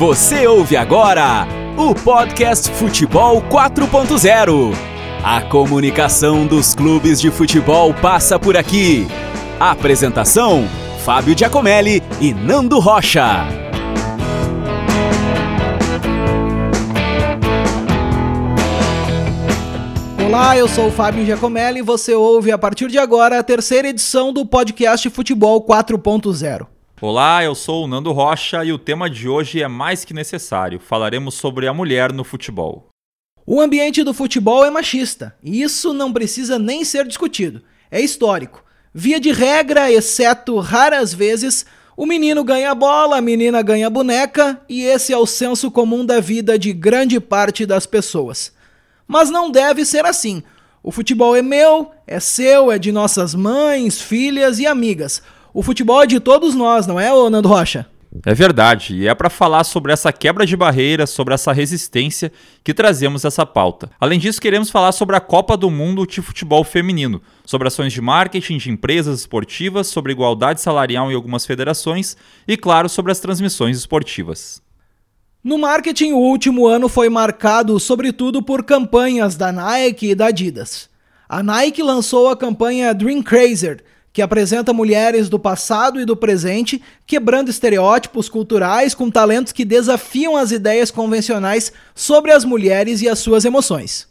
Você ouve agora o podcast Futebol 4.0. A comunicação dos clubes de futebol passa por aqui. Apresentação: Fábio Giacomelli e Nando Rocha. Olá, eu sou o Fábio Giacomelli e você ouve a partir de agora a terceira edição do podcast Futebol 4.0. Olá, eu sou o Nando Rocha e o tema de hoje é mais que necessário. Falaremos sobre a mulher no futebol. O ambiente do futebol é machista, e isso não precisa nem ser discutido. É histórico. Via de regra, exceto raras vezes, o menino ganha a bola, a menina ganha a boneca, e esse é o senso comum da vida de grande parte das pessoas. Mas não deve ser assim. O futebol é meu, é seu, é de nossas mães, filhas e amigas. O futebol é de todos nós, não é, ô Nando Rocha? É verdade, e é para falar sobre essa quebra de barreiras, sobre essa resistência que trazemos essa pauta. Além disso, queremos falar sobre a Copa do Mundo de Futebol Feminino, sobre ações de marketing de empresas esportivas, sobre igualdade salarial em algumas federações e, claro, sobre as transmissões esportivas. No marketing, o último ano foi marcado sobretudo por campanhas da Nike e da Adidas. A Nike lançou a campanha Dream Crazer, que apresenta mulheres do passado e do presente, quebrando estereótipos culturais com talentos que desafiam as ideias convencionais sobre as mulheres e as suas emoções.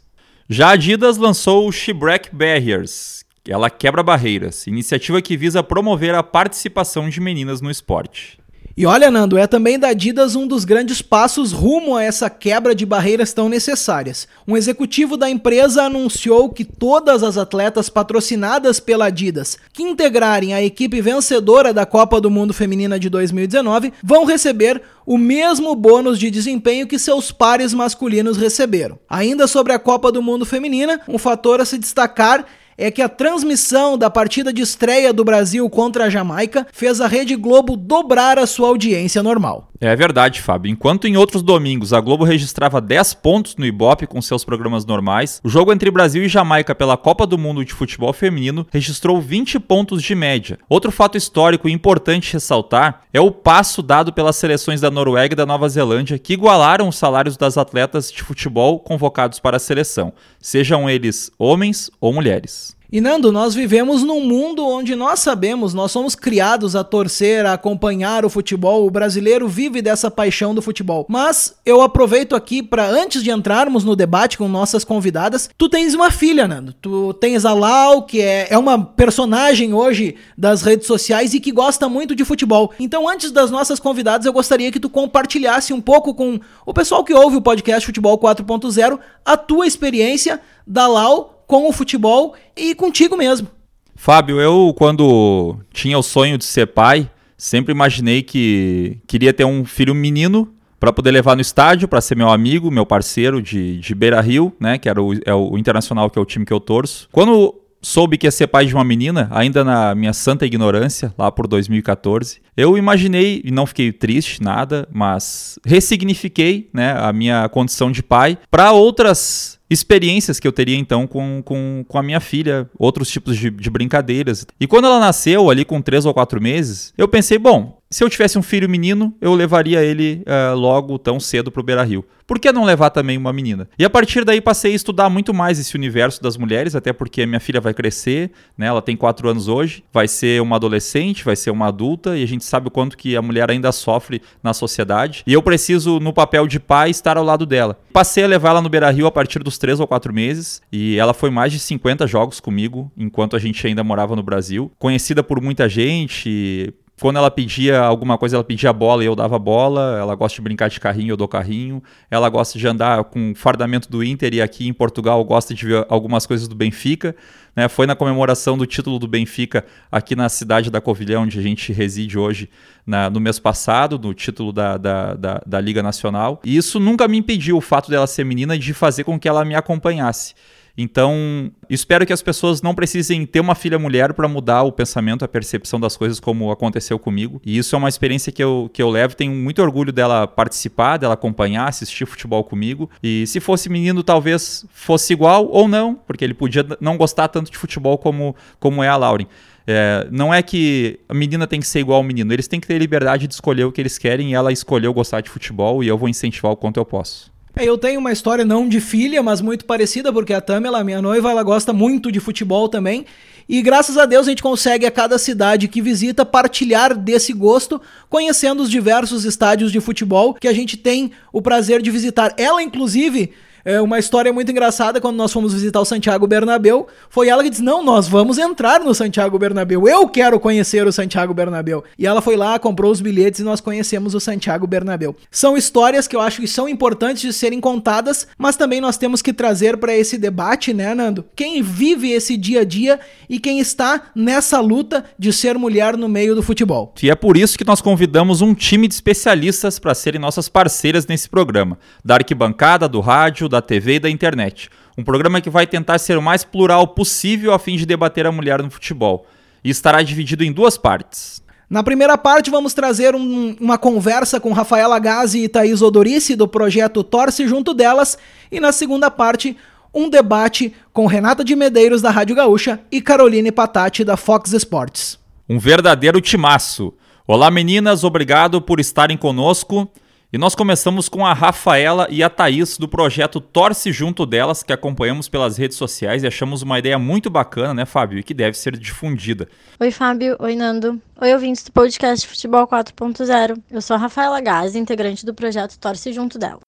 Já a Adidas lançou o She Break Barriers, ela quebra barreiras, iniciativa que visa promover a participação de meninas no esporte. E olha, Nando, é também da Adidas um dos grandes passos rumo a essa quebra de barreiras tão necessárias. Um executivo da empresa anunciou que todas as atletas patrocinadas pela Adidas que integrarem a equipe vencedora da Copa do Mundo Feminina de 2019 vão receber o mesmo bônus de desempenho que seus pares masculinos receberam. Ainda sobre a Copa do Mundo Feminina, um fator a se destacar é que a transmissão da partida de estreia do Brasil contra a Jamaica fez a Rede Globo dobrar a sua audiência normal. É verdade, Fábio. Enquanto em outros domingos a Globo registrava 10 pontos no Ibope com seus programas normais, o jogo entre Brasil e Jamaica pela Copa do Mundo de Futebol Feminino registrou 20 pontos de média. Outro fato histórico e importante ressaltar é o passo dado pelas seleções da Noruega e da Nova Zelândia, que igualaram os salários das atletas de futebol convocados para a seleção, sejam eles homens ou mulheres. E Nando, nós vivemos num mundo onde nós sabemos, nós somos criados a torcer, a acompanhar o futebol, o brasileiro vive dessa paixão do futebol. Mas eu aproveito aqui para antes de entrarmos no debate com nossas convidadas, tu tens uma filha, Nando. Tu tens a Lau, que é, é uma personagem hoje das redes sociais e que gosta muito de futebol. Então, antes das nossas convidadas, eu gostaria que tu compartilhasse um pouco com o pessoal que ouve o podcast Futebol 4.0 a tua experiência da Lau com o futebol e contigo mesmo. Fábio, eu quando tinha o sonho de ser pai, sempre imaginei que queria ter um filho menino para poder levar no estádio, para ser meu amigo, meu parceiro de, de Beira Rio, né, que era o, é o Internacional, que é o time que eu torço. Quando soube que ia ser pai de uma menina, ainda na minha santa ignorância, lá por 2014, eu imaginei, e não fiquei triste, nada, mas ressignifiquei né, a minha condição de pai para outras experiências que eu teria então com, com, com a minha filha, outros tipos de, de brincadeiras. E quando ela nasceu, ali com três ou quatro meses, eu pensei, bom, se eu tivesse um filho menino, eu levaria ele uh, logo tão cedo para o Beira Rio. Por que não levar também uma menina? E a partir daí passei a estudar muito mais esse universo das mulheres, até porque minha filha vai crescer, né? Ela tem quatro anos hoje, vai ser uma adolescente, vai ser uma adulta, e a gente sabe o quanto que a mulher ainda sofre na sociedade. E eu preciso, no papel de pai, estar ao lado dela. Passei a levar ela no Beira Rio a partir dos três ou quatro meses, e ela foi mais de 50 jogos comigo, enquanto a gente ainda morava no Brasil. Conhecida por muita gente, quando ela pedia alguma coisa, ela pedia bola e eu dava bola. Ela gosta de brincar de carrinho, eu dou carrinho. Ela gosta de andar com fardamento do Inter e aqui em Portugal gosta de ver algumas coisas do Benfica. Né? Foi na comemoração do título do Benfica aqui na cidade da Covilhã, onde a gente reside hoje, na, no mês passado, no título da, da, da, da Liga Nacional. E isso nunca me impediu, o fato dela ser menina, de fazer com que ela me acompanhasse. Então, espero que as pessoas não precisem ter uma filha mulher para mudar o pensamento, a percepção das coisas como aconteceu comigo. E isso é uma experiência que eu, que eu levo. Tenho muito orgulho dela participar, dela acompanhar, assistir futebol comigo. E se fosse menino, talvez fosse igual ou não, porque ele podia não gostar tanto de futebol como, como é a Lauren. É, não é que a menina tem que ser igual ao menino, eles têm que ter liberdade de escolher o que eles querem e ela escolheu gostar de futebol e eu vou incentivar o quanto eu posso. É, eu tenho uma história não de filha, mas muito parecida, porque a Tamela, minha noiva, ela gosta muito de futebol também. E graças a Deus a gente consegue a cada cidade que visita partilhar desse gosto, conhecendo os diversos estádios de futebol que a gente tem o prazer de visitar. Ela, inclusive, é uma história muito engraçada quando nós fomos visitar o Santiago Bernabéu. Foi ela que disse: Não, nós vamos entrar no Santiago Bernabéu. Eu quero conhecer o Santiago Bernabéu. E ela foi lá, comprou os bilhetes e nós conhecemos o Santiago Bernabéu. São histórias que eu acho que são importantes de serem contadas, mas também nós temos que trazer para esse debate, né, Nando? Quem vive esse dia a dia e quem está nessa luta de ser mulher no meio do futebol. E é por isso que nós convidamos um time de especialistas para serem nossas parceiras nesse programa, da arquibancada, do rádio, da TV e da internet. Um programa que vai tentar ser o mais plural possível a fim de debater a mulher no futebol. E estará dividido em duas partes. Na primeira parte, vamos trazer um, uma conversa com Rafaela Gazi e Thaís Odorici, do projeto Torce Junto Delas. E na segunda parte, um debate com Renata de Medeiros, da Rádio Gaúcha, e Caroline Patati, da Fox Sports. Um verdadeiro timaço. Olá, meninas, obrigado por estarem conosco. E nós começamos com a Rafaela e a Thaís do projeto Torce Junto Delas, que acompanhamos pelas redes sociais e achamos uma ideia muito bacana, né, Fábio? E que deve ser difundida. Oi, Fábio. Oi, Nando. Oi, ouvintes do podcast Futebol 4.0. Eu sou a Rafaela Gás, integrante do projeto Torce Junto Delas.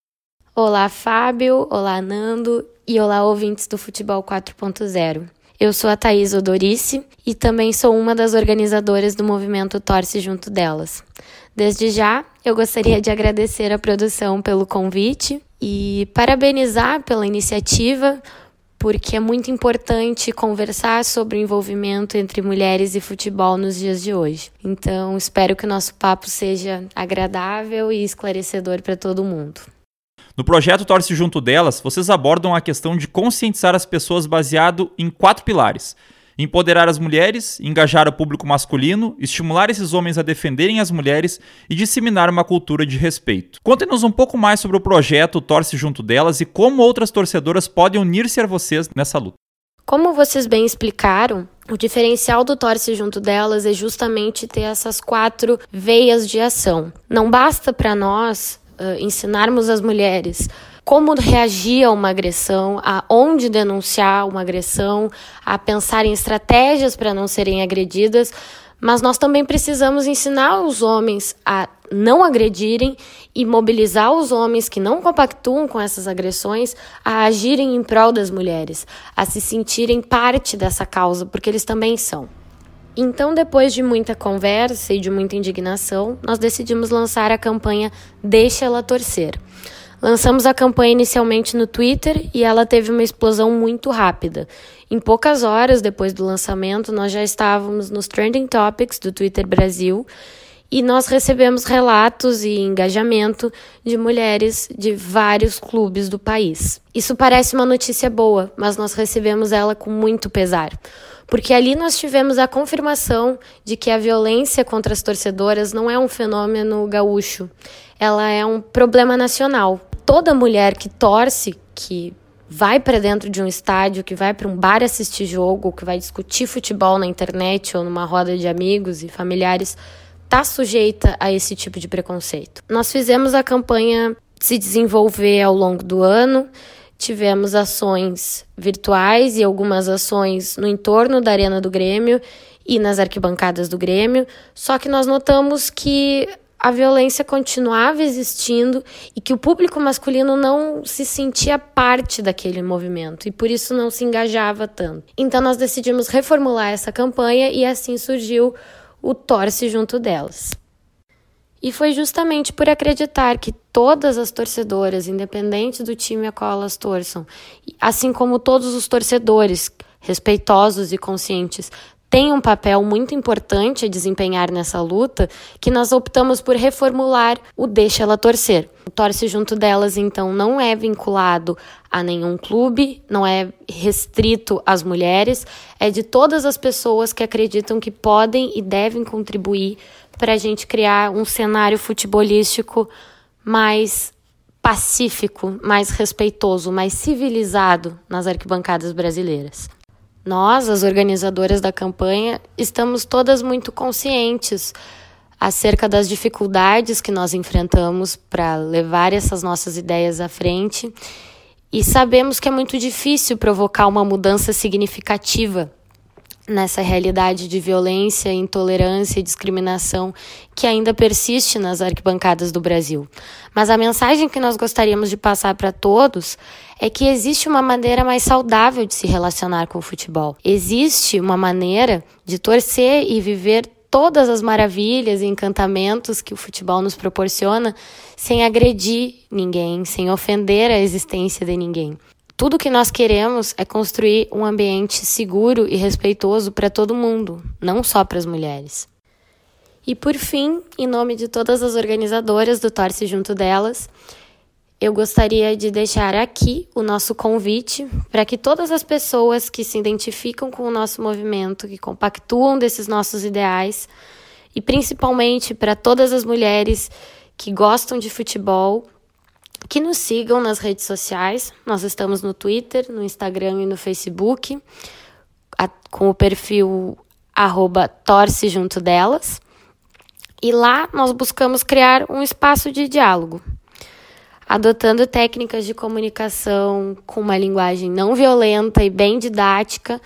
Olá, Fábio. Olá, Nando. E olá, ouvintes do Futebol 4.0. Eu sou a Thaís Odorice e também sou uma das organizadoras do movimento Torce Junto Delas. Desde já, eu gostaria de agradecer a produção pelo convite e parabenizar pela iniciativa, porque é muito importante conversar sobre o envolvimento entre mulheres e futebol nos dias de hoje. Então, espero que o nosso papo seja agradável e esclarecedor para todo mundo. No projeto Torce Junto Delas, vocês abordam a questão de conscientizar as pessoas baseado em quatro pilares: empoderar as mulheres, engajar o público masculino, estimular esses homens a defenderem as mulheres e disseminar uma cultura de respeito. Contem-nos um pouco mais sobre o projeto Torce Junto Delas e como outras torcedoras podem unir-se a vocês nessa luta. Como vocês bem explicaram, o diferencial do Torce Junto Delas é justamente ter essas quatro veias de ação. Não basta para nós uh, ensinarmos as mulheres como reagir a uma agressão, a onde denunciar uma agressão, a pensar em estratégias para não serem agredidas, mas nós também precisamos ensinar os homens a não agredirem e mobilizar os homens que não compactuam com essas agressões a agirem em prol das mulheres, a se sentirem parte dessa causa, porque eles também são. Então, depois de muita conversa e de muita indignação, nós decidimos lançar a campanha Deixa ela torcer. Lançamos a campanha inicialmente no Twitter e ela teve uma explosão muito rápida. Em poucas horas depois do lançamento, nós já estávamos nos trending topics do Twitter Brasil e nós recebemos relatos e engajamento de mulheres de vários clubes do país. Isso parece uma notícia boa, mas nós recebemos ela com muito pesar. Porque ali nós tivemos a confirmação de que a violência contra as torcedoras não é um fenômeno gaúcho, ela é um problema nacional toda mulher que torce, que vai para dentro de um estádio, que vai para um bar assistir jogo, que vai discutir futebol na internet ou numa roda de amigos e familiares, está sujeita a esse tipo de preconceito. Nós fizemos a campanha se desenvolver ao longo do ano. Tivemos ações virtuais e algumas ações no entorno da Arena do Grêmio e nas arquibancadas do Grêmio, só que nós notamos que a violência continuava existindo e que o público masculino não se sentia parte daquele movimento e por isso não se engajava tanto. Então nós decidimos reformular essa campanha e assim surgiu o Torce junto delas. E foi justamente por acreditar que todas as torcedoras, independente do time a qual elas torçam, assim como todos os torcedores respeitosos e conscientes, tem um papel muito importante a desempenhar nessa luta, que nós optamos por reformular o Deixa Ela Torcer. O Torce Junto Delas, então, não é vinculado a nenhum clube, não é restrito às mulheres, é de todas as pessoas que acreditam que podem e devem contribuir para a gente criar um cenário futebolístico mais pacífico, mais respeitoso, mais civilizado nas arquibancadas brasileiras. Nós, as organizadoras da campanha, estamos todas muito conscientes acerca das dificuldades que nós enfrentamos para levar essas nossas ideias à frente. E sabemos que é muito difícil provocar uma mudança significativa nessa realidade de violência, intolerância e discriminação que ainda persiste nas arquibancadas do Brasil. Mas a mensagem que nós gostaríamos de passar para todos é que existe uma maneira mais saudável de se relacionar com o futebol. Existe uma maneira de torcer e viver todas as maravilhas e encantamentos que o futebol nos proporciona sem agredir ninguém, sem ofender a existência de ninguém. Tudo que nós queremos é construir um ambiente seguro e respeitoso para todo mundo, não só para as mulheres. E por fim, em nome de todas as organizadoras do Torce Junto Delas, eu gostaria de deixar aqui o nosso convite para que todas as pessoas que se identificam com o nosso movimento, que compactuam desses nossos ideais, e principalmente para todas as mulheres que gostam de futebol, que nos sigam nas redes sociais. Nós estamos no Twitter, no Instagram e no Facebook, a, com o perfil arroba torce junto delas. E lá nós buscamos criar um espaço de diálogo adotando técnicas de comunicação com uma linguagem não violenta e bem didática,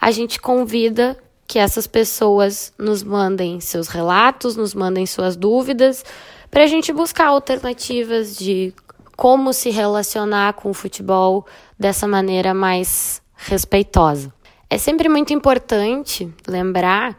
a gente convida que essas pessoas nos mandem seus relatos, nos mandem suas dúvidas, para a gente buscar alternativas de como se relacionar com o futebol dessa maneira mais respeitosa. É sempre muito importante lembrar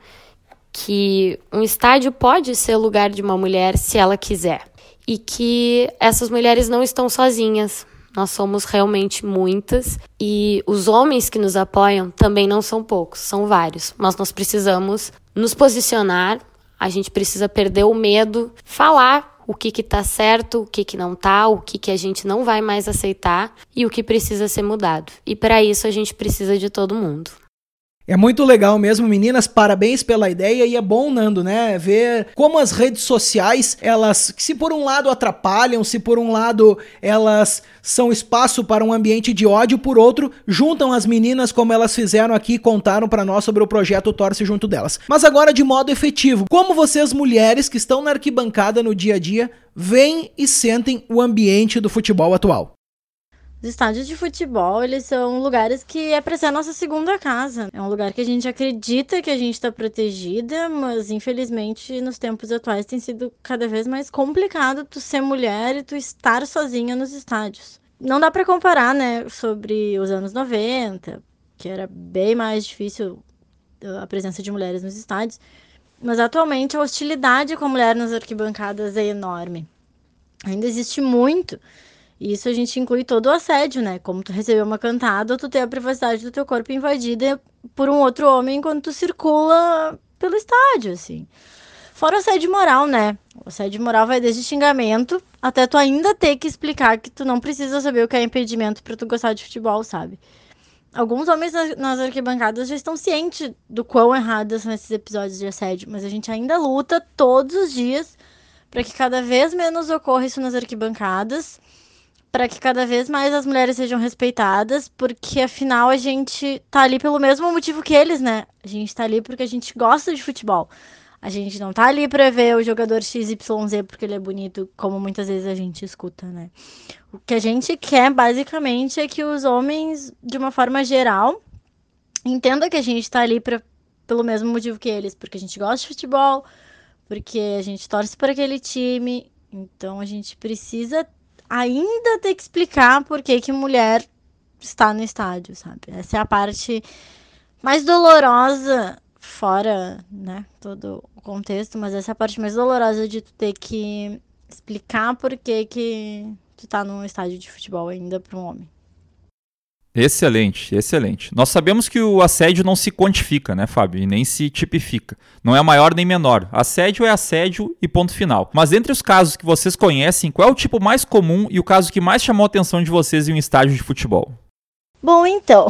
que um estádio pode ser lugar de uma mulher se ela quiser e que essas mulheres não estão sozinhas. Nós somos realmente muitas e os homens que nos apoiam também não são poucos, são vários. Mas nós precisamos nos posicionar, a gente precisa perder o medo, falar o que que tá certo, o que que não tá, o que que a gente não vai mais aceitar e o que precisa ser mudado. E para isso a gente precisa de todo mundo. É muito legal mesmo, meninas, parabéns pela ideia e é bom, Nando, né, ver como as redes sociais, elas, se por um lado atrapalham, se por um lado elas são espaço para um ambiente de ódio, por outro, juntam as meninas como elas fizeram aqui, contaram para nós sobre o projeto Torce junto delas. Mas agora de modo efetivo, como vocês mulheres que estão na arquibancada no dia a dia, veem e sentem o ambiente do futebol atual? Os estádios de futebol, eles são lugares que é para ser a nossa segunda casa. É um lugar que a gente acredita que a gente está protegida, mas infelizmente nos tempos atuais tem sido cada vez mais complicado tu ser mulher e tu estar sozinha nos estádios. Não dá para comparar, né, sobre os anos 90, que era bem mais difícil a presença de mulheres nos estádios, mas atualmente a hostilidade com a mulher nas arquibancadas é enorme. Ainda existe muito isso a gente inclui todo o assédio, né? Como tu receber uma cantada, tu ter a privacidade do teu corpo invadida por um outro homem enquanto tu circula pelo estádio, assim. Fora o assédio moral, né? O assédio moral vai desde xingamento até tu ainda ter que explicar que tu não precisa saber o que é impedimento para tu gostar de futebol, sabe? Alguns homens nas arquibancadas já estão cientes do quão errados são esses episódios de assédio, mas a gente ainda luta todos os dias para que cada vez menos ocorra isso nas arquibancadas para que cada vez mais as mulheres sejam respeitadas, porque afinal a gente tá ali pelo mesmo motivo que eles, né? A gente tá ali porque a gente gosta de futebol. A gente não tá ali pra ver o jogador XYZ porque ele é bonito, como muitas vezes a gente escuta, né? O que a gente quer, basicamente, é que os homens, de uma forma geral, entendam que a gente tá ali pra, pelo mesmo motivo que eles, porque a gente gosta de futebol, porque a gente torce por aquele time. Então a gente precisa ainda ter que explicar por que, que mulher está no estádio, sabe? Essa é a parte mais dolorosa, fora, né, todo o contexto, mas essa é a parte mais dolorosa de tu ter que explicar por que, que tu tá num estádio de futebol ainda para um homem. Excelente, excelente. Nós sabemos que o assédio não se quantifica, né, Fábio? E nem se tipifica. Não é maior nem menor. Assédio é assédio e ponto final. Mas entre os casos que vocês conhecem, qual é o tipo mais comum e o caso que mais chamou a atenção de vocês em um estádio de futebol? Bom, então,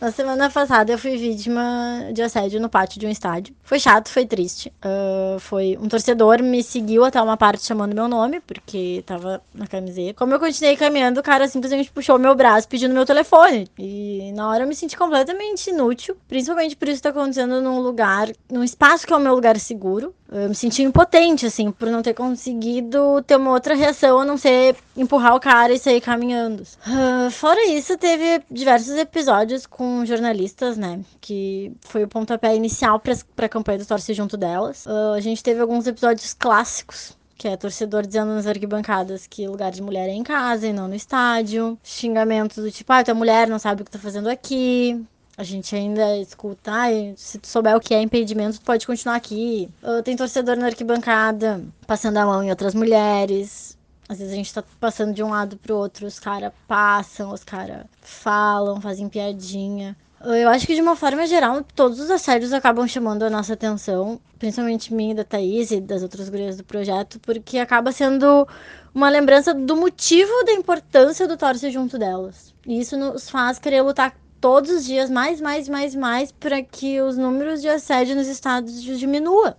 Na semana passada eu fui vítima de assédio no pátio de um estádio. Foi chato, foi triste. Uh, foi um torcedor me seguiu até uma parte chamando meu nome, porque tava na camiseta. Como eu continuei caminhando, o cara simplesmente puxou meu braço pedindo meu telefone. E na hora eu me senti completamente inútil, principalmente por isso tá acontecendo num lugar, num espaço que é o meu lugar seguro. Eu me senti impotente, assim, por não ter conseguido ter uma outra reação a não ser empurrar o cara e sair caminhando. Uh, fora isso, teve diversos episódios com jornalistas, né? Que foi o pontapé inicial para a campanha do Torce Junto delas. Uh, a gente teve alguns episódios clássicos que é torcedor dizendo nas arquibancadas que lugar de mulher é em casa e não no estádio. Xingamentos do tipo, ah, tua mulher não sabe o que tá fazendo aqui. A gente ainda escuta, ah, se tu souber o que é impedimento, tu pode continuar aqui. Uh, tem torcedor na arquibancada passando a mão em outras mulheres. Às vezes a gente tá passando de um lado pro outro, os caras passam, os caras falam, fazem piadinha. Eu acho que de uma forma geral, todos os assédios acabam chamando a nossa atenção, principalmente minha da Thaís e das outras gurias do projeto, porque acaba sendo uma lembrança do motivo da importância do torce junto delas. E isso nos faz querer lutar todos os dias mais, mais, mais, mais para que os números de assédio nos estados diminua.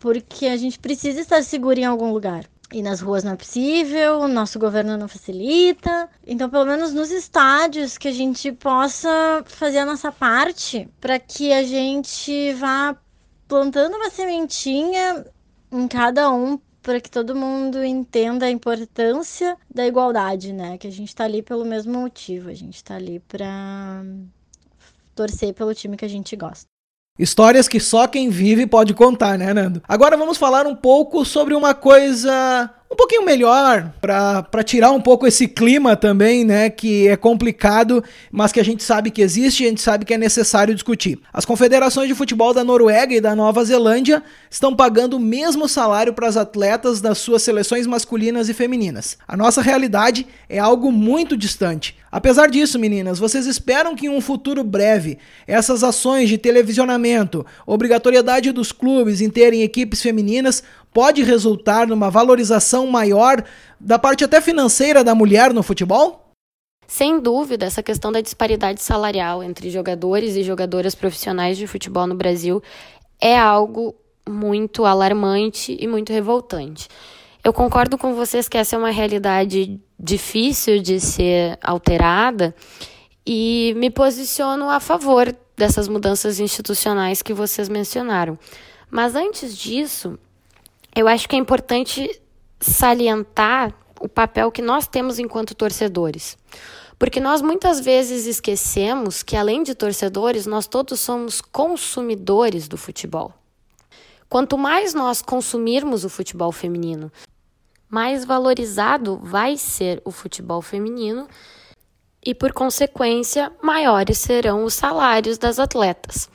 Porque a gente precisa estar seguro em algum lugar. E nas ruas não é possível, o nosso governo não facilita. Então, pelo menos nos estádios, que a gente possa fazer a nossa parte para que a gente vá plantando uma sementinha em cada um para que todo mundo entenda a importância da igualdade, né? Que a gente está ali pelo mesmo motivo, a gente está ali para torcer pelo time que a gente gosta. Histórias que só quem vive pode contar, né, Nando? Agora vamos falar um pouco sobre uma coisa um pouquinho melhor para tirar um pouco esse clima também, né, que é complicado, mas que a gente sabe que existe a gente sabe que é necessário discutir. As confederações de futebol da Noruega e da Nova Zelândia estão pagando o mesmo salário para as atletas das suas seleções masculinas e femininas. A nossa realidade é algo muito distante. Apesar disso, meninas, vocês esperam que em um futuro breve essas ações de televisionamento, obrigatoriedade dos clubes em terem equipes femininas pode resultar numa valorização maior da parte até financeira da mulher no futebol? Sem dúvida, essa questão da disparidade salarial entre jogadores e jogadoras profissionais de futebol no Brasil é algo muito alarmante e muito revoltante. Eu concordo com vocês que essa é uma realidade difícil de ser alterada e me posiciono a favor dessas mudanças institucionais que vocês mencionaram. Mas antes disso, eu acho que é importante salientar o papel que nós temos enquanto torcedores. Porque nós muitas vezes esquecemos que, além de torcedores, nós todos somos consumidores do futebol. Quanto mais nós consumirmos o futebol feminino, mais valorizado vai ser o futebol feminino e, por consequência, maiores serão os salários das atletas.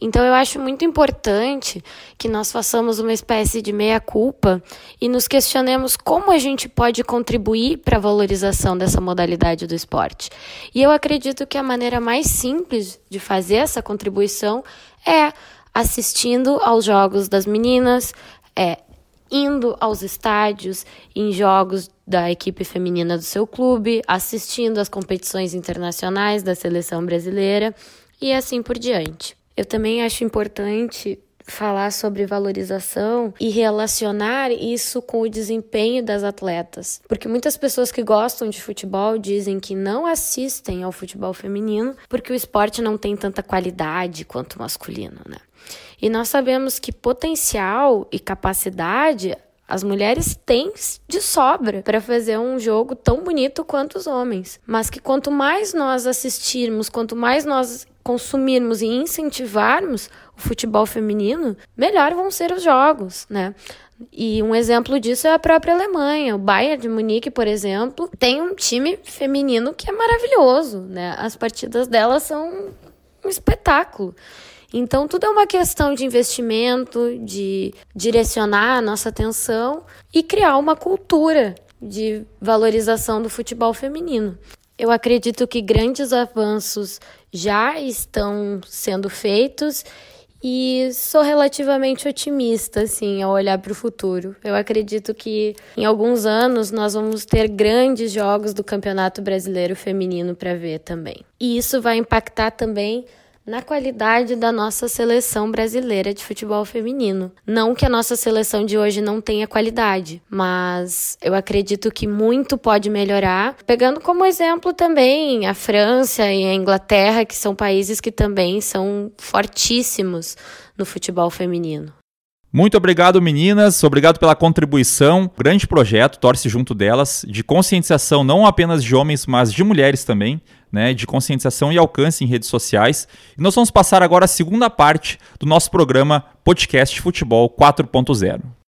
Então eu acho muito importante que nós façamos uma espécie de meia-culpa e nos questionemos como a gente pode contribuir para a valorização dessa modalidade do esporte. E eu acredito que a maneira mais simples de fazer essa contribuição é assistindo aos jogos das meninas, é indo aos estádios em jogos da equipe feminina do seu clube, assistindo às competições internacionais da seleção brasileira e assim por diante. Eu também acho importante falar sobre valorização e relacionar isso com o desempenho das atletas. Porque muitas pessoas que gostam de futebol dizem que não assistem ao futebol feminino porque o esporte não tem tanta qualidade quanto o masculino, né? E nós sabemos que potencial e capacidade as mulheres têm de sobra para fazer um jogo tão bonito quanto os homens, mas que quanto mais nós assistirmos, quanto mais nós consumirmos e incentivarmos o futebol feminino, melhor vão ser os jogos, né? E um exemplo disso é a própria Alemanha. O Bayern de Munique, por exemplo, tem um time feminino que é maravilhoso, né? As partidas delas são um espetáculo. Então, tudo é uma questão de investimento, de direcionar a nossa atenção e criar uma cultura de valorização do futebol feminino. Eu acredito que grandes avanços já estão sendo feitos E sou relativamente otimista, assim, ao olhar para o futuro. Eu acredito que em alguns anos nós vamos ter grandes jogos do Campeonato Brasileiro Feminino para ver também. E isso vai impactar também na qualidade da nossa seleção brasileira de futebol feminino. Não que a nossa seleção de hoje não tenha qualidade, mas eu acredito que muito pode melhorar, pegando como exemplo também a França e a Inglaterra, que são países que também são fortíssimos no futebol feminino. Muito obrigado, meninas. Obrigado pela contribuição. Grande projeto, torce junto delas, de conscientização não apenas de homens, mas de mulheres também, né? De conscientização e alcance em redes sociais. E nós vamos passar agora a segunda parte do nosso programa Podcast Futebol 4.0.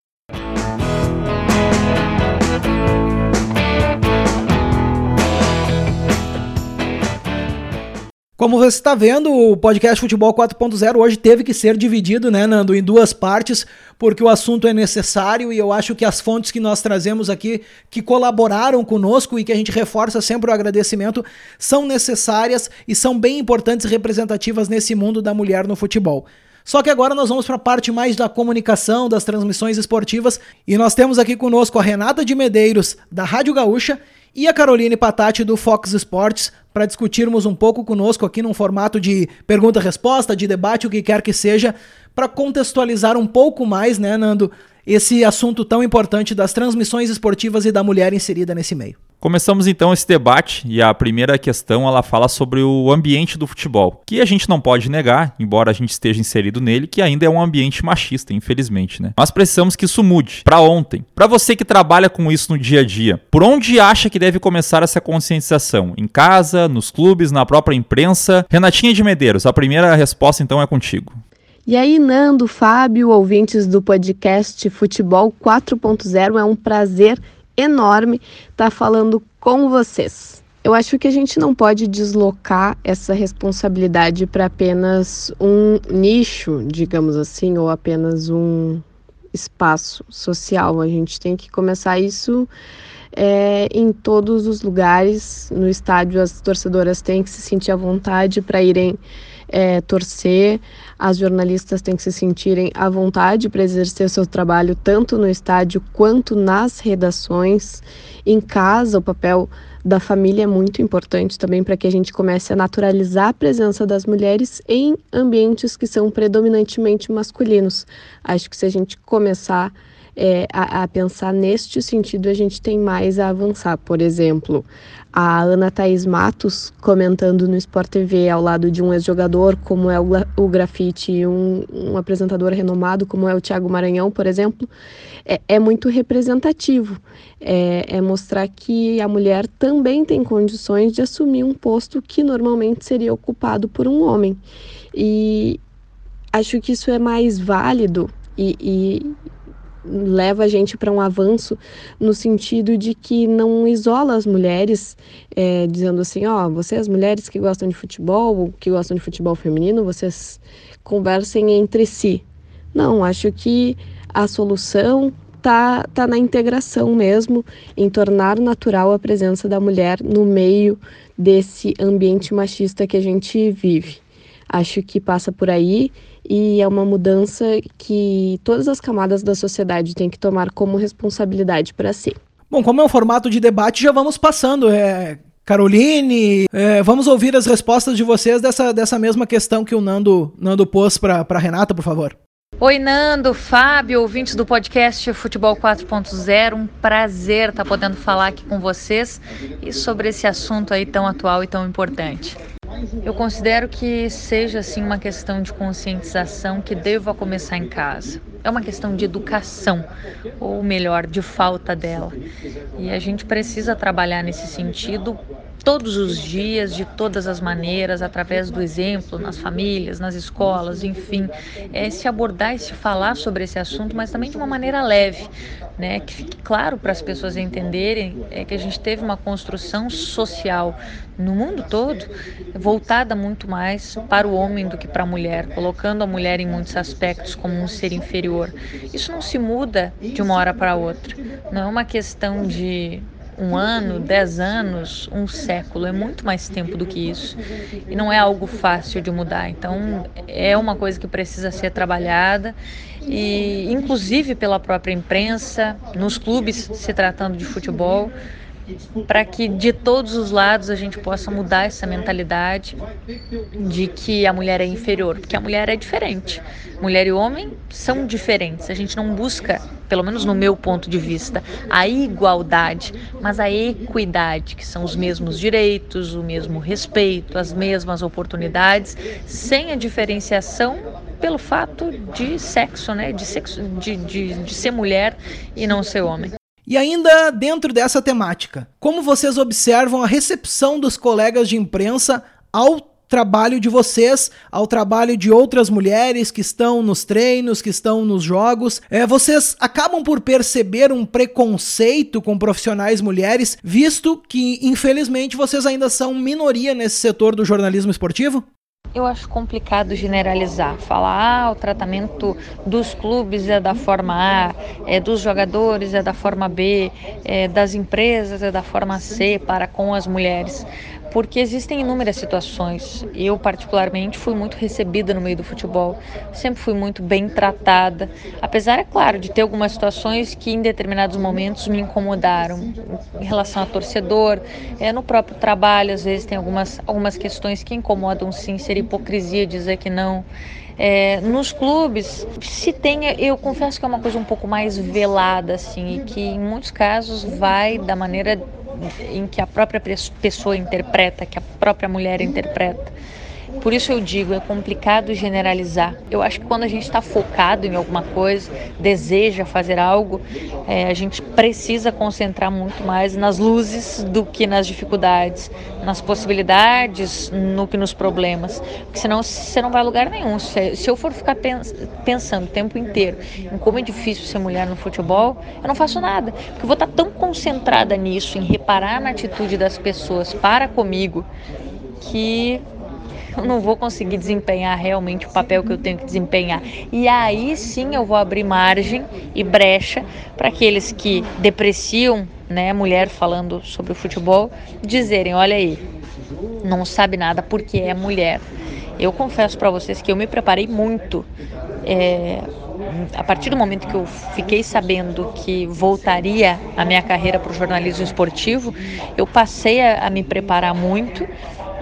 Como você está vendo, o podcast Futebol 4.0 hoje teve que ser dividido, né, Nando, em duas partes, porque o assunto é necessário e eu acho que as fontes que nós trazemos aqui, que colaboraram conosco e que a gente reforça sempre o agradecimento, são necessárias e são bem importantes e representativas nesse mundo da mulher no futebol. Só que agora nós vamos para a parte mais da comunicação, das transmissões esportivas, e nós temos aqui conosco a Renata de Medeiros, da Rádio Gaúcha, e a Caroline Patati do Fox Sports para discutirmos um pouco conosco aqui num formato de pergunta-resposta, de debate, o que quer que seja, para contextualizar um pouco mais, né, Nando, esse assunto tão importante das transmissões esportivas e da mulher inserida nesse meio. Começamos então esse debate e a primeira questão ela fala sobre o ambiente do futebol, que a gente não pode negar, embora a gente esteja inserido nele, que ainda é um ambiente machista, infelizmente, né? Mas precisamos que isso mude para ontem. Para você que trabalha com isso no dia a dia, por onde acha que deve começar essa conscientização? Em casa, nos clubes, na própria imprensa? Renatinha de Medeiros, a primeira resposta então é contigo. E aí, Nando, Fábio, ouvintes do podcast Futebol 4.0, é um prazer enorme estar tá falando com vocês. Eu acho que a gente não pode deslocar essa responsabilidade para apenas um nicho, digamos assim, ou apenas um espaço social. A gente tem que começar isso é, em todos os lugares. No estádio, as torcedoras têm que se sentir à vontade para irem é, torcer, as jornalistas têm que se sentirem à vontade para exercer seu trabalho tanto no estádio quanto nas redações. Em casa, o papel da família é muito importante também para que a gente comece a naturalizar a presença das mulheres em ambientes que são predominantemente masculinos. Acho que se a gente começar é, a, a, pensar neste sentido, a gente tem mais a avançar. Por exemplo, a Ana Thaís Matos comentando no Sport TV ao lado de um ex-jogador, como é o, o Grafite, um, um, apresentador renomado, como é o Thiago Maranhão, por exemplo, é, é muito representativo. É, é mostrar que a mulher também tem condições de assumir um posto que normalmente seria ocupado por um homem. E acho que isso é mais válido e, e, leva a gente para um avanço no sentido de que não isola as mulheres, é, dizendo assim, ó, vocês mulheres que gostam de futebol, que gostam de futebol feminino, vocês conversem entre si. Não, acho que a solução tá, tá na integração mesmo, em tornar natural a presença da mulher no meio desse ambiente machista que a gente vive. Acho que passa por aí e é uma mudança que todas as camadas da sociedade têm que tomar como responsabilidade para si. Bom, como é um formato de debate, já vamos passando. É, Caroline, é, vamos ouvir as respostas de vocês dessa, dessa mesma questão que o Nando, Nando pôs para Renata, por favor. Oi, Nando, Fábio, ouvintes do podcast Futebol 4.0. Um prazer estar podendo falar aqui com vocês e sobre esse assunto aí tão atual e tão importante. Eu considero que seja assim uma questão de conscientização que deva começar em casa. É uma questão de educação, ou melhor, de falta dela. E a gente precisa trabalhar nesse sentido todos os dias, de todas as maneiras, através do exemplo, nas famílias, nas escolas, enfim, é se abordar e se falar sobre esse assunto, mas também de uma maneira leve, né? Que fique claro para as pessoas entenderem é que a gente teve uma construção social no mundo todo voltada muito mais para o homem do que para a mulher, colocando a mulher em muitos aspectos como um ser inferior. Isso não se muda de uma hora para outra. Não é uma questão de um ano, dez anos, um século, é muito mais tempo do que isso. E não é algo fácil de mudar. Então, é uma coisa que precisa ser trabalhada e inclusive pela própria imprensa, nos clubes se tratando de futebol, para que de todos os lados a gente possa mudar essa mentalidade de que a mulher é inferior, porque a mulher é diferente. Mulher e homem são diferentes. A gente não busca, pelo menos no meu ponto de vista, a igualdade, mas a equidade, que são os mesmos direitos, o mesmo respeito, as mesmas oportunidades, sem a diferenciação pelo fato de sexo, né? De, sexo, de, de, de ser mulher e não ser homem. E ainda dentro dessa temática, como vocês observam a recepção dos colegas de imprensa ao trabalho de vocês, ao trabalho de outras mulheres que estão nos treinos, que estão nos jogos. É, vocês acabam por perceber um preconceito com profissionais mulheres, visto que, infelizmente, vocês ainda são minoria nesse setor do jornalismo esportivo? Eu acho complicado generalizar, falar ah, o tratamento dos clubes é da forma A, é dos jogadores é da forma B, é das empresas é da forma C para com as mulheres porque existem inúmeras situações. Eu, particularmente, fui muito recebida no meio do futebol, sempre fui muito bem tratada, apesar, é claro, de ter algumas situações que em determinados momentos me incomodaram, em relação a torcedor, é, no próprio trabalho, às vezes tem algumas, algumas questões que incomodam sim, ser hipocrisia dizer que não. É, nos clubes, se tem, eu confesso que é uma coisa um pouco mais velada, assim, e que em muitos casos vai da maneira em que a própria pessoa interpreta, que a própria mulher interpreta. Por isso eu digo, é complicado generalizar. Eu acho que quando a gente está focado em alguma coisa, deseja fazer algo, é, a gente precisa concentrar muito mais nas luzes do que nas dificuldades, nas possibilidades, no que nos problemas. Porque senão você não vai a lugar nenhum. Se, se eu for ficar pens pensando o tempo inteiro em como é difícil ser mulher no futebol, eu não faço nada. Porque eu vou estar tão concentrada nisso, em reparar na atitude das pessoas para comigo, que eu não vou conseguir desempenhar realmente o papel que eu tenho que desempenhar. E aí sim eu vou abrir margem e brecha para aqueles que depreciam, né, mulher falando sobre o futebol, dizerem, olha aí, não sabe nada porque é mulher. Eu confesso para vocês que eu me preparei muito. É, a partir do momento que eu fiquei sabendo que voltaria a minha carreira para o jornalismo esportivo, eu passei a, a me preparar muito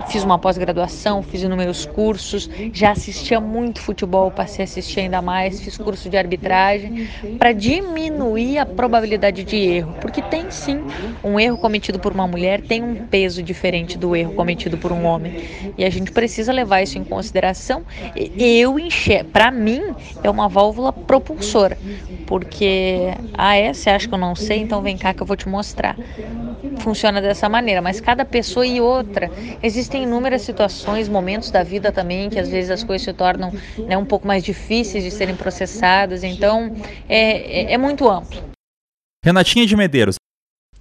fiz uma pós-graduação, fiz inúmeros cursos, já assistia muito futebol, passei a assistir ainda mais, fiz curso de arbitragem para diminuir a probabilidade de erro, porque tem sim um erro cometido por uma mulher tem um peso diferente do erro cometido por um homem e a gente precisa levar isso em consideração. Eu enxergo, para mim é uma válvula propulsora, porque ah é, você acha que eu não sei, então vem cá que eu vou te mostrar. Funciona dessa maneira, mas cada pessoa e outra existem existem inúmeras situações, momentos da vida também, que às vezes as coisas se tornam né, um pouco mais difíceis de serem processadas. Então, é, é, é muito amplo. Renatinha de Medeiros.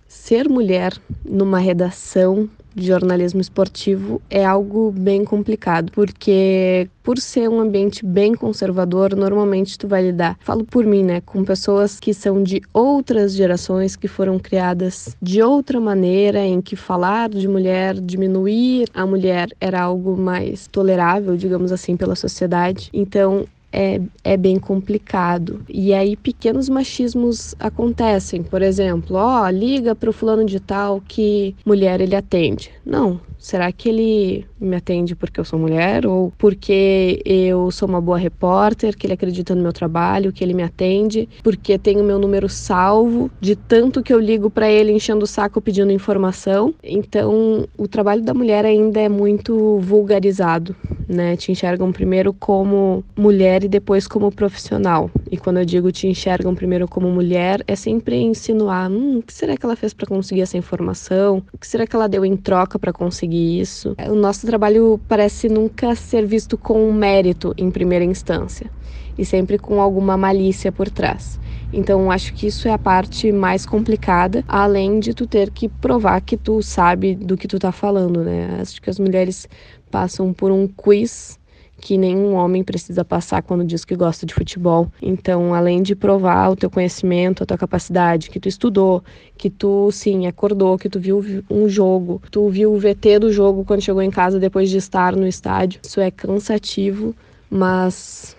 Ser mulher numa redação de jornalismo esportivo é algo bem complicado, porque por ser um ambiente bem conservador, normalmente tu vai lidar, falo por mim, né, com pessoas que são de outras gerações que foram criadas de outra maneira, em que falar de mulher, diminuir a mulher era algo mais tolerável, digamos assim, pela sociedade. Então, é, é bem complicado. E aí pequenos machismos acontecem. Por exemplo, ó, liga para o fulano de tal que mulher ele atende. Não, Será que ele me atende porque eu sou mulher ou porque eu sou uma boa repórter, que ele acredita no meu trabalho, que ele me atende, porque tenho meu número salvo de tanto que eu ligo para ele enchendo o saco pedindo informação? Então, o trabalho da mulher ainda é muito vulgarizado, né? Te enxergam primeiro como mulher e depois como profissional. E quando eu digo te enxergam primeiro como mulher, é sempre insinuar, hum, o que será que ela fez para conseguir essa informação? O que será que ela deu em troca para conseguir isso. O nosso trabalho parece nunca ser visto com mérito em primeira instância e sempre com alguma malícia por trás. Então, acho que isso é a parte mais complicada, além de tu ter que provar que tu sabe do que tu tá falando, né? Acho que as mulheres passam por um quiz que nenhum homem precisa passar quando diz que gosta de futebol. Então, além de provar o teu conhecimento, a tua capacidade, que tu estudou, que tu sim acordou, que tu viu um jogo, tu viu o VT do jogo quando chegou em casa depois de estar no estádio, isso é cansativo, mas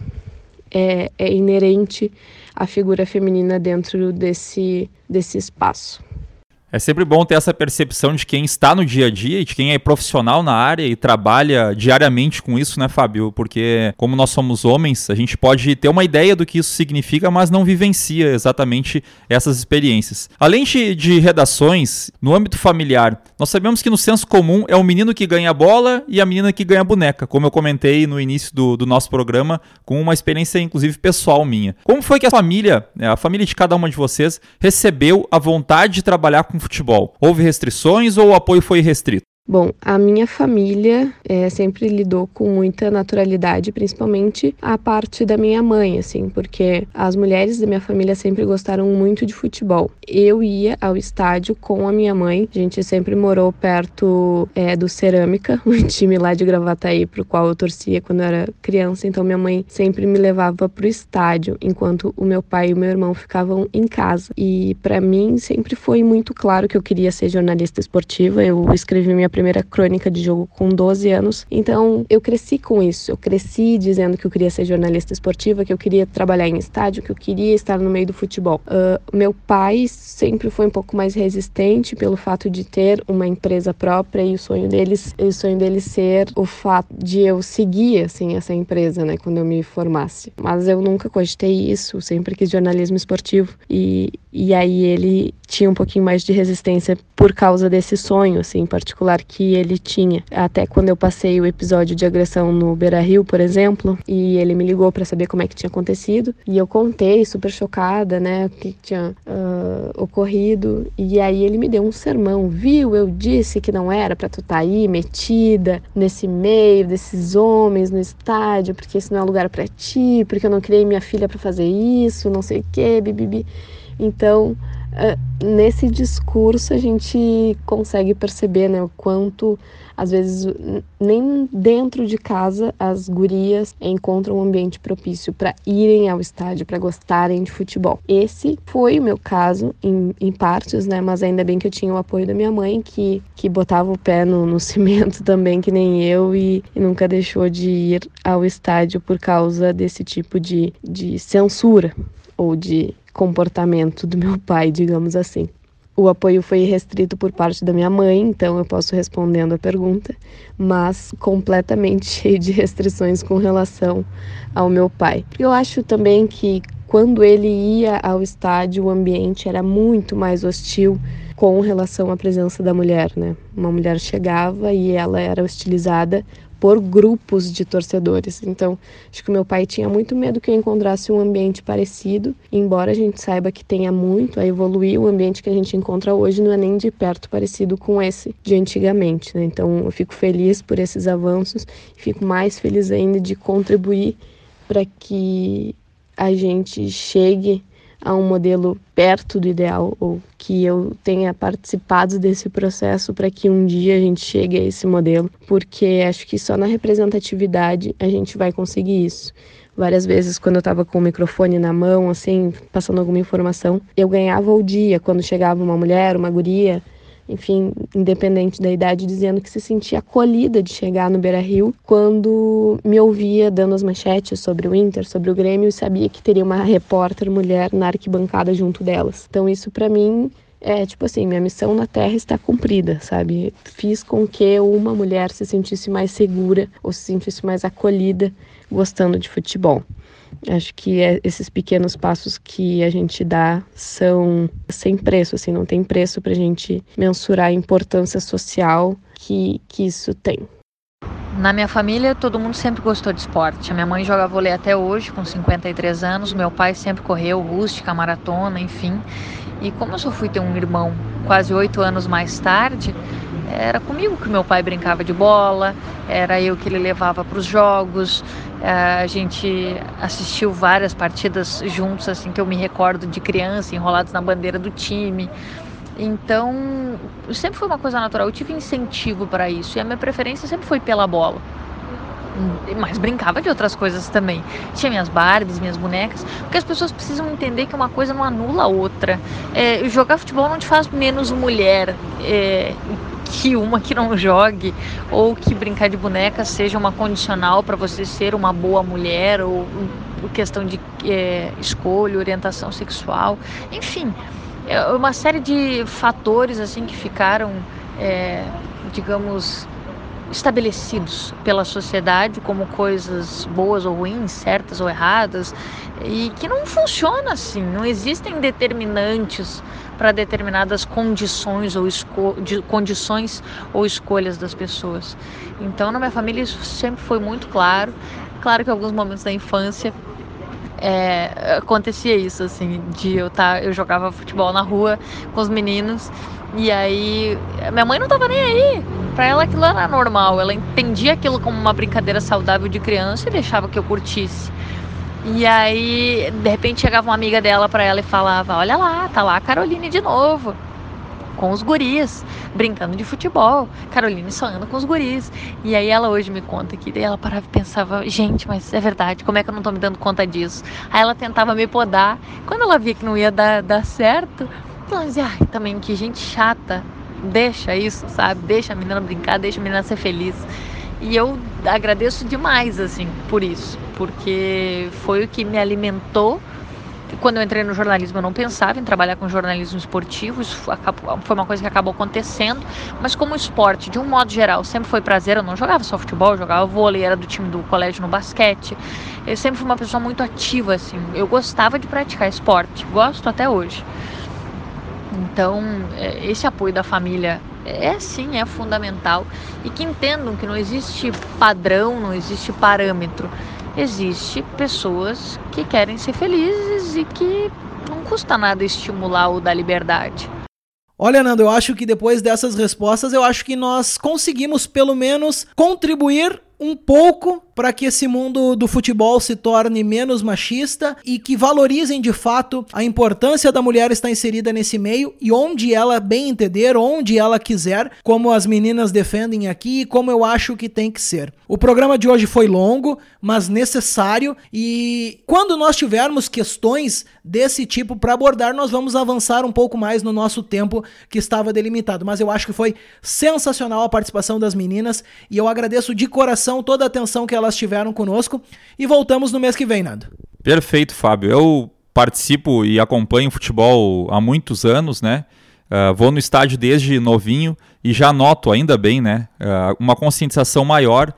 é, é inerente à figura feminina dentro desse, desse espaço. É sempre bom ter essa percepção de quem está no dia a dia e de quem é profissional na área e trabalha diariamente com isso, né, Fábio? Porque, como nós somos homens, a gente pode ter uma ideia do que isso significa, mas não vivencia exatamente essas experiências. Além de, de redações, no âmbito familiar, nós sabemos que no senso comum é o menino que ganha a bola e a menina que ganha a boneca, como eu comentei no início do, do nosso programa, com uma experiência, inclusive, pessoal minha. Como foi que a família, a família de cada uma de vocês, recebeu a vontade de trabalhar com futebol? Houve restrições ou o apoio foi restrito? Bom, a minha família é, sempre lidou com muita naturalidade, principalmente a parte da minha mãe, assim, porque as mulheres da minha família sempre gostaram muito de futebol. Eu ia ao estádio com a minha mãe, a gente sempre morou perto é, do Cerâmica, um time lá de Gravataí, pro qual eu torcia quando eu era criança, então minha mãe sempre me levava pro estádio, enquanto o meu pai e o meu irmão ficavam em casa. E para mim sempre foi muito claro que eu queria ser jornalista esportiva, eu escrevi minha primeira crônica de jogo com 12 anos. Então, eu cresci com isso. Eu cresci dizendo que eu queria ser jornalista esportiva, que eu queria trabalhar em estádio, que eu queria estar no meio do futebol. Uh, meu pai sempre foi um pouco mais resistente pelo fato de ter uma empresa própria e o sonho deles, o sonho dele ser o fato de eu seguir assim essa empresa, né, quando eu me formasse. Mas eu nunca cogitei isso, sempre quis jornalismo esportivo e e aí ele tinha um pouquinho mais de resistência por causa desse sonho, assim, particular que ele tinha. Até quando eu passei o episódio de agressão no Beira Rio, por exemplo, e ele me ligou para saber como é que tinha acontecido, e eu contei, super chocada, né, o que tinha uh, ocorrido, e aí ele me deu um sermão, viu? Eu disse que não era para tu estar tá aí metida nesse meio desses homens no estádio, porque esse não é lugar para ti, porque eu não criei minha filha para fazer isso, não sei o que, bibibi. Então, nesse discurso a gente consegue perceber né, o quanto, às vezes, nem dentro de casa as gurias encontram um ambiente propício para irem ao estádio, para gostarem de futebol. Esse foi o meu caso, em, em, partes, né? Mas ainda bem que eu tinha o apoio da minha mãe, que, que botava o pé no, no cimento também, que nem eu, e, e, nunca deixou de ir ao estádio por causa desse tipo de, de censura ou de comportamento do meu pai, digamos assim. O apoio foi restrito por parte da minha mãe, então eu posso respondendo a pergunta, mas completamente cheio de restrições com relação ao meu pai. Eu acho também que quando ele ia ao estádio, o ambiente era muito mais hostil com relação à presença da mulher, né? Uma mulher chegava e ela era hostilizada por grupos de torcedores. Então, acho que o meu pai tinha muito medo que eu encontrasse um ambiente parecido, embora a gente saiba que tenha muito a evoluir, o ambiente que a gente encontra hoje não é nem de perto parecido com esse de antigamente. Né? Então, eu fico feliz por esses avanços e fico mais feliz ainda de contribuir para que a gente chegue a um modelo perto do ideal ou que eu tenha participado desse processo para que um dia a gente chegue a esse modelo, porque acho que só na representatividade a gente vai conseguir isso. Várias vezes, quando eu estava com o microfone na mão, assim, passando alguma informação, eu ganhava o dia quando chegava uma mulher, uma guria, enfim, independente da idade, dizendo que se sentia acolhida de chegar no Beira Rio quando me ouvia dando as manchetes sobre o Inter, sobre o Grêmio e sabia que teria uma repórter mulher na arquibancada junto delas. Então, isso para mim é tipo assim, minha missão na Terra está cumprida, sabe? Fiz com que uma mulher se sentisse mais segura ou se sentisse mais acolhida gostando de futebol. Acho que é, esses pequenos passos que a gente dá são sem preço, assim, não tem preço para a gente mensurar a importância social que, que isso tem. Na minha família, todo mundo sempre gostou de esporte. A minha mãe joga vôlei até hoje, com 53 anos. Meu pai sempre correu rústica, maratona, enfim. E como eu só fui ter um irmão quase oito anos mais tarde, era comigo que meu pai brincava de bola, era eu que ele levava para os jogos. É, a gente assistiu várias partidas juntos, assim que eu me recordo de criança, enrolados na bandeira do time. Então, sempre foi uma coisa natural. Eu tive incentivo para isso e a minha preferência sempre foi pela bola. mas brincava de outras coisas também. Tinha minhas Barbies, minhas bonecas, porque as pessoas precisam entender que uma coisa não anula a outra. É, jogar futebol não te faz menos mulher é, que uma que não jogue, ou que brincar de boneca seja uma condicional para você ser uma boa mulher, ou questão de é, escolha, orientação sexual, enfim, é uma série de fatores assim que ficaram, é, digamos, estabelecidos pela sociedade como coisas boas ou ruins, certas ou erradas, e que não funciona assim. Não existem determinantes para determinadas condições ou de, condições ou escolhas das pessoas. Então, na minha família isso sempre foi muito claro. Claro que em alguns momentos da infância é, acontecia isso, assim, de eu tá, eu jogava futebol na rua com os meninos e aí minha mãe não tava nem aí. Pra ela aquilo era normal, ela entendia aquilo como uma brincadeira saudável de criança e deixava que eu curtisse. E aí, de repente chegava uma amiga dela para ela e falava: "Olha lá, tá lá a Caroline de novo" com os guris, brincando de futebol. Caroline sonhando com os guris. E aí ela hoje me conta que daí ela parava e pensava, gente, mas é verdade, como é que eu não tô me dando conta disso? Aí ela tentava me podar. Quando ela via que não ia dar, dar certo, ela dizia, ai, também que gente chata. Deixa isso, sabe? Deixa a menina brincar, deixa a menina ser feliz. E eu agradeço demais, assim, por isso. Porque foi o que me alimentou quando eu entrei no jornalismo, eu não pensava em trabalhar com jornalismo esportivo, isso foi uma coisa que acabou acontecendo. Mas, como esporte, de um modo geral, sempre foi prazer. Eu não jogava só futebol, eu jogava vôlei, era do time do colégio no basquete. Eu sempre fui uma pessoa muito ativa, assim. Eu gostava de praticar esporte, gosto até hoje. Então, é, esse apoio da família é sim, é fundamental. E que entendam que não existe padrão, não existe parâmetro existe pessoas que querem ser felizes e que não custa nada estimular o da liberdade. Olha, Nando, eu acho que depois dessas respostas, eu acho que nós conseguimos pelo menos contribuir um pouco para que esse mundo do futebol se torne menos machista e que valorizem de fato a importância da mulher estar inserida nesse meio e onde ela bem entender, onde ela quiser, como as meninas defendem aqui e como eu acho que tem que ser. O programa de hoje foi longo, mas necessário e quando nós tivermos questões desse tipo para abordar, nós vamos avançar um pouco mais no nosso tempo que estava delimitado, mas eu acho que foi sensacional a participação das meninas e eu agradeço de coração toda a atenção que elas tiveram conosco. E voltamos no mês que vem, Nando. Perfeito, Fábio. Eu participo e acompanho futebol há muitos anos, né? Uh, vou no estádio desde novinho e já noto, ainda bem, né? Uh, uma conscientização maior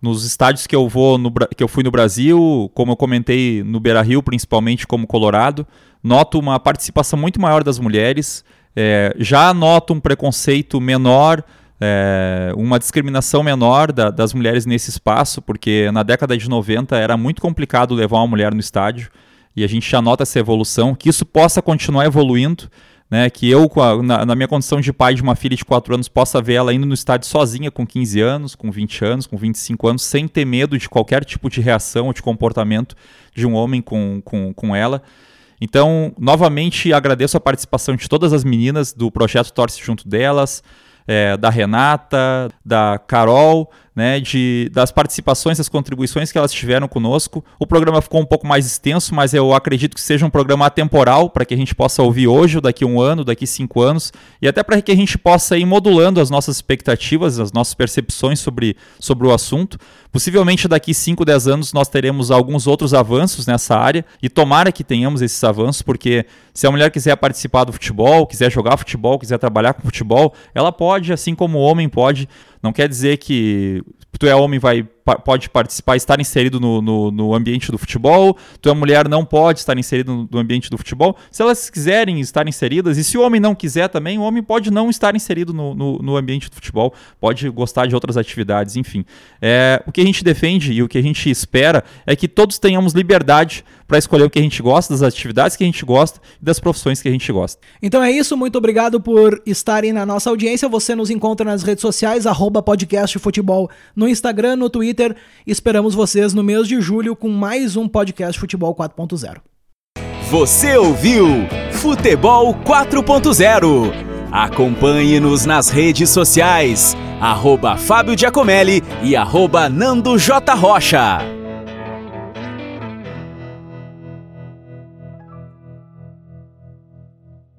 nos estádios que eu vou no, que eu fui no Brasil, como eu comentei no Beira Rio, principalmente como Colorado, noto uma participação muito maior das mulheres. É, já noto um preconceito menor é, uma discriminação menor da, das mulheres nesse espaço, porque na década de 90 era muito complicado levar uma mulher no estádio, e a gente já nota essa evolução, que isso possa continuar evoluindo, né, que eu, na, na, minha condição de pai de uma filha de 4 anos, possa ver ela indo no estádio sozinha com 15 anos, com 20 anos, com 25 anos, sem ter medo de qualquer tipo de reação ou de comportamento de um homem com, com, com ela. Então, novamente, agradeço a participação de todas as meninas do projeto Torce Junto Delas, é, da Renata, da Carol, né, de, das participações, das contribuições que elas tiveram conosco. O programa ficou um pouco mais extenso, mas eu acredito que seja um programa atemporal para que a gente possa ouvir hoje, ou daqui um ano, daqui cinco anos, e até para que a gente possa ir modulando as nossas expectativas, as nossas percepções sobre, sobre o assunto. Possivelmente daqui 5, 10 anos nós teremos alguns outros avanços nessa área e tomara que tenhamos esses avanços, porque se a mulher quiser participar do futebol, quiser jogar futebol, quiser trabalhar com futebol, ela pode, assim como o homem pode. Não quer dizer que tu é homem vai pode participar, estar inserido no, no, no, ambiente do futebol, tu é mulher não pode estar inserido no, no, ambiente do futebol. Se elas quiserem estar inseridas, e se o homem não quiser também, o homem pode não estar inserido no, no, no ambiente do futebol, pode gostar de outras atividades, enfim. É, o que a gente defende e o que a gente espera é que todos tenhamos liberdade para escolher o que a gente gosta, das atividades que a gente gosta e das profissões que a gente gosta. Então é isso, muito obrigado por estarem na nossa audiência. Você nos encontra nas redes sociais, arroba podcast futebol, no Instagram, no Twitter. Esperamos vocês no mês de julho com mais um podcast Futebol 4.0. Você ouviu Futebol 4.0 Acompanhe-nos nas redes sociais, arroba Fábio Giacomelli e arroba Nando J. Rocha.